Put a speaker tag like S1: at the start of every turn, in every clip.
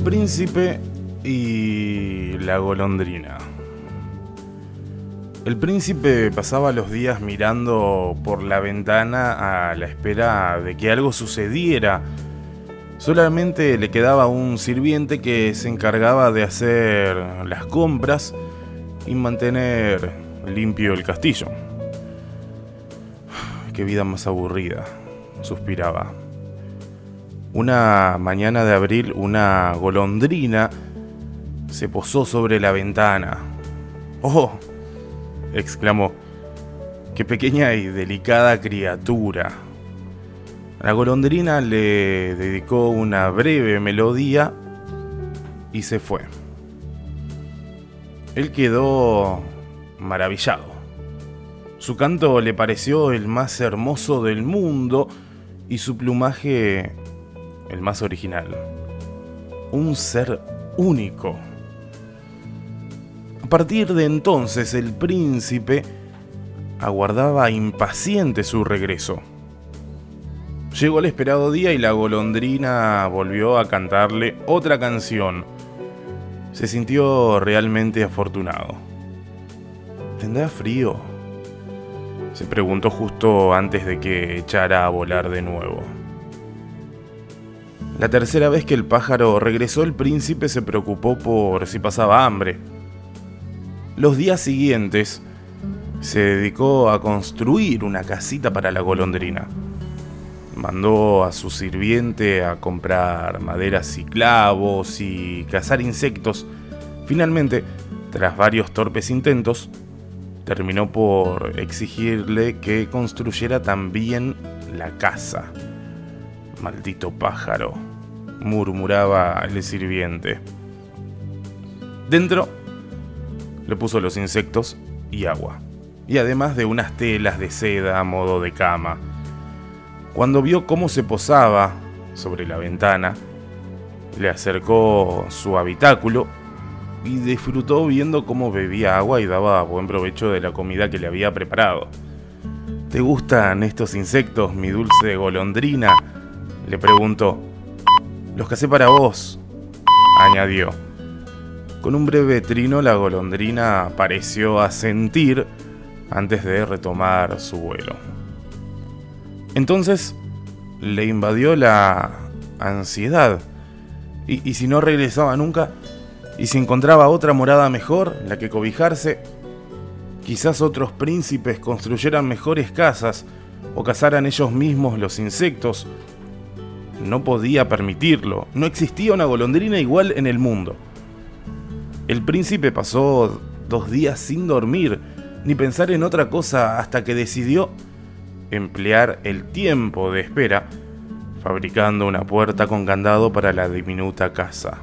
S1: príncipe y la golondrina. El príncipe pasaba los días mirando por la ventana a la espera de que algo sucediera. Solamente le quedaba un sirviente que se encargaba de hacer las compras y mantener limpio el castillo. Qué vida más aburrida, suspiraba. Una mañana de abril, una golondrina se posó sobre la ventana. ¡Oh! exclamó. ¡Qué pequeña y delicada criatura! La golondrina le dedicó una breve melodía y se fue. Él quedó maravillado. Su canto le pareció el más hermoso del mundo y su plumaje el más original. Un ser único. A partir de entonces el príncipe aguardaba impaciente su regreso. Llegó el esperado día y la golondrina volvió a cantarle otra canción. Se sintió realmente afortunado. ¿Tendrá frío? Se preguntó justo antes de que echara a volar de nuevo. La tercera vez que el pájaro regresó, el príncipe se preocupó por si pasaba hambre. Los días siguientes, se dedicó a construir una casita para la golondrina. Mandó a su sirviente a comprar maderas y clavos y cazar insectos. Finalmente, tras varios torpes intentos, terminó por exigirle que construyera también la casa. Maldito pájaro murmuraba el sirviente. Dentro le puso los insectos y agua, y además de unas telas de seda a modo de cama. Cuando vio cómo se posaba sobre la ventana, le acercó su habitáculo y disfrutó viendo cómo bebía agua y daba buen provecho de la comida que le había preparado. ¿Te gustan estos insectos, mi dulce golondrina? Le preguntó. Los casé para vos, añadió. Con un breve trino la golondrina pareció asentir antes de retomar su vuelo. Entonces le invadió la ansiedad. Y, y, si no regresaba nunca, y si encontraba otra morada mejor, la que cobijarse, quizás otros príncipes construyeran mejores casas o cazaran ellos mismos los insectos no podía permitirlo. No existía una golondrina igual en el mundo. El príncipe pasó dos días sin dormir ni pensar en otra cosa hasta que decidió emplear el tiempo de espera fabricando una puerta con candado para la diminuta casa.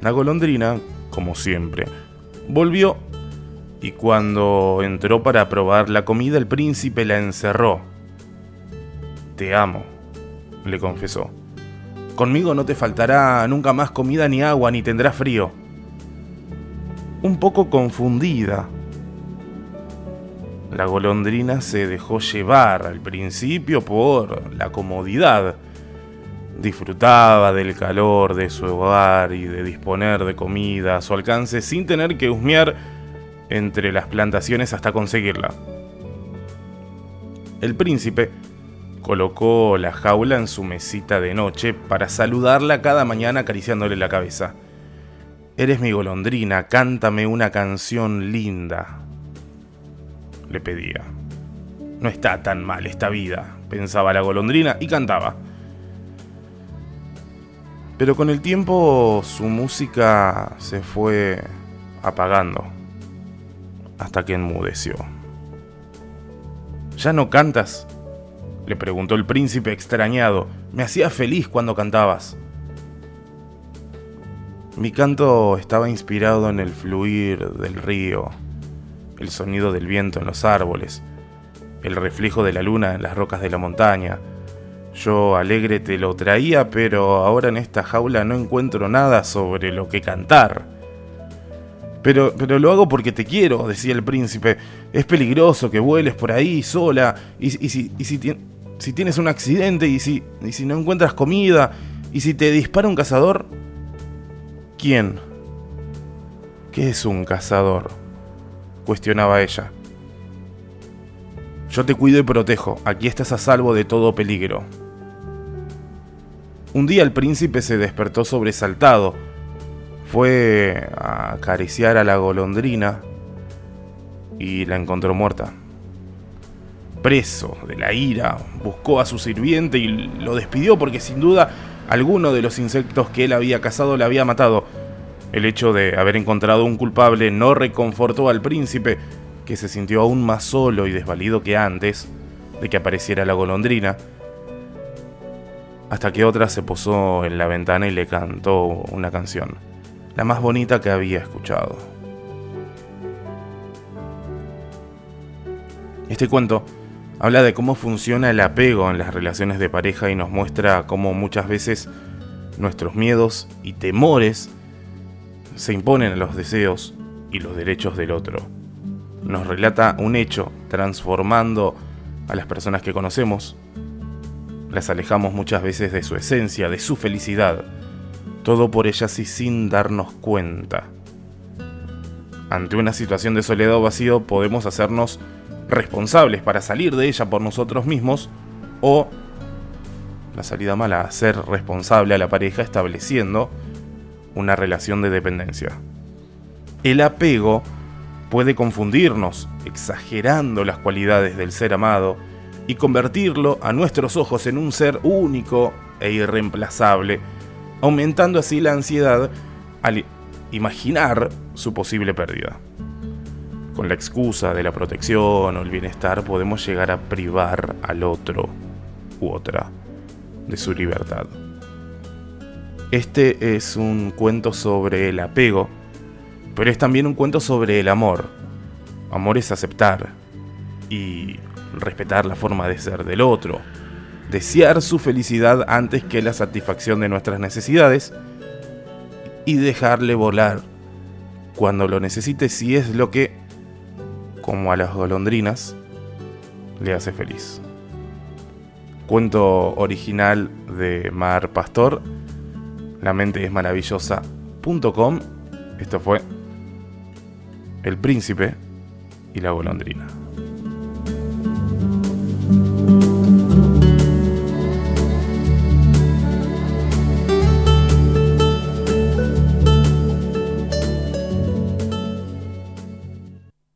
S1: La golondrina, como siempre, volvió y cuando entró para probar la comida el príncipe la encerró. Te amo, le confesó. Conmigo no te faltará nunca más comida ni agua, ni tendrás frío. Un poco confundida, la golondrina se dejó llevar al principio por la comodidad. Disfrutaba del calor de su hogar y de disponer de comida a su alcance sin tener que husmear entre las plantaciones hasta conseguirla. El príncipe Colocó la jaula en su mesita de noche para saludarla cada mañana acariciándole la cabeza. Eres mi golondrina, cántame una canción linda. Le pedía. No está tan mal esta vida, pensaba la golondrina y cantaba. Pero con el tiempo su música se fue apagando hasta que enmudeció. ¿Ya no cantas? Le preguntó el príncipe extrañado. Me hacía feliz cuando cantabas. Mi canto estaba inspirado en el fluir del río, el sonido del viento en los árboles, el reflejo de la luna en las rocas de la montaña. Yo alegre te lo traía, pero ahora en esta jaula no encuentro nada sobre lo que cantar. Pero, pero lo hago porque te quiero, decía el príncipe. Es peligroso que vueles por ahí sola. Y, si, y tienes un accidente y si, si no encuentras comida y si te dispara un cazador, ¿Quién? ¿Qué es un cazador? cuestionaba ella. Yo te cuido y protejo, aquí estás a salvo de todo peligro. Un día el príncipe se despertó sobresaltado. Fue a acariciar a la golondrina y la encontró muerta. Preso de la ira, buscó a su sirviente y lo despidió porque sin duda alguno de los insectos que él había cazado la había matado. El hecho de haber encontrado un culpable no reconfortó al príncipe, que se sintió aún más solo y desvalido que antes de que apareciera la golondrina, hasta que otra se posó en la ventana y le cantó una canción, la más bonita que había escuchado. Este cuento habla de cómo funciona el apego en las relaciones de pareja y nos muestra cómo muchas veces nuestros miedos y temores se imponen a los deseos y los derechos del otro. Nos relata un hecho transformando a las personas que conocemos. Las alejamos muchas veces de su esencia, de su felicidad. Todo por ellas y sin darnos cuenta. Ante una situación de soledad o vacío podemos hacernos responsables para salir de ella por nosotros mismos o la salida mala, ser responsable a la pareja estableciendo una relación de dependencia. El apego puede confundirnos, exagerando las cualidades del ser amado y convertirlo a nuestros ojos en un ser único e irreemplazable, aumentando así la ansiedad al imaginar su posible pérdida. Con la excusa de la protección o el bienestar podemos llegar a privar al otro u otra de su libertad. Este es un cuento sobre el apego, pero es también un cuento sobre el amor. Amor es aceptar y respetar la forma de ser del otro, desear su felicidad antes que la satisfacción de nuestras necesidades y dejarle volar cuando lo necesite si es lo que, como a las golondrinas, le hace feliz. Cuento original de Mar Pastor la mente es maravillosa.com. Esto fue El Príncipe y la golondrina.